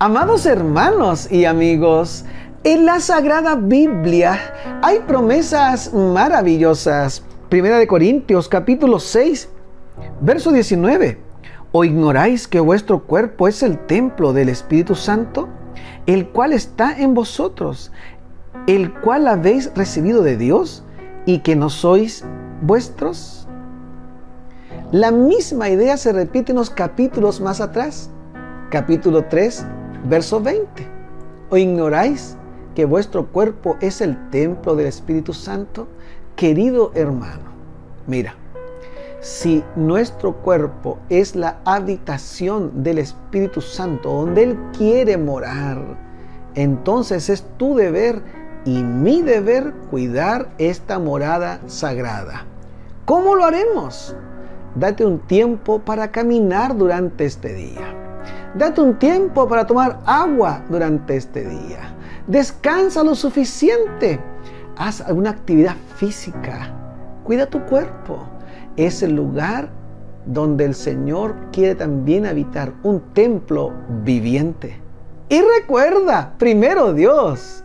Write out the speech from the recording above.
Amados hermanos y amigos, en la Sagrada Biblia hay promesas maravillosas. Primera de Corintios capítulo 6, verso 19. ¿O ignoráis que vuestro cuerpo es el templo del Espíritu Santo, el cual está en vosotros, el cual habéis recibido de Dios y que no sois vuestros? La misma idea se repite en los capítulos más atrás. Capítulo 3, verso 20. ¿O ignoráis que vuestro cuerpo es el templo del Espíritu Santo? Querido hermano, mira, si nuestro cuerpo es la habitación del Espíritu Santo, donde Él quiere morar, entonces es tu deber y mi deber cuidar esta morada sagrada. ¿Cómo lo haremos? Date un tiempo para caminar durante este día. Date un tiempo para tomar agua durante este día. Descansa lo suficiente. Haz alguna actividad física. Cuida tu cuerpo. Es el lugar donde el Señor quiere también habitar un templo viviente. Y recuerda, primero Dios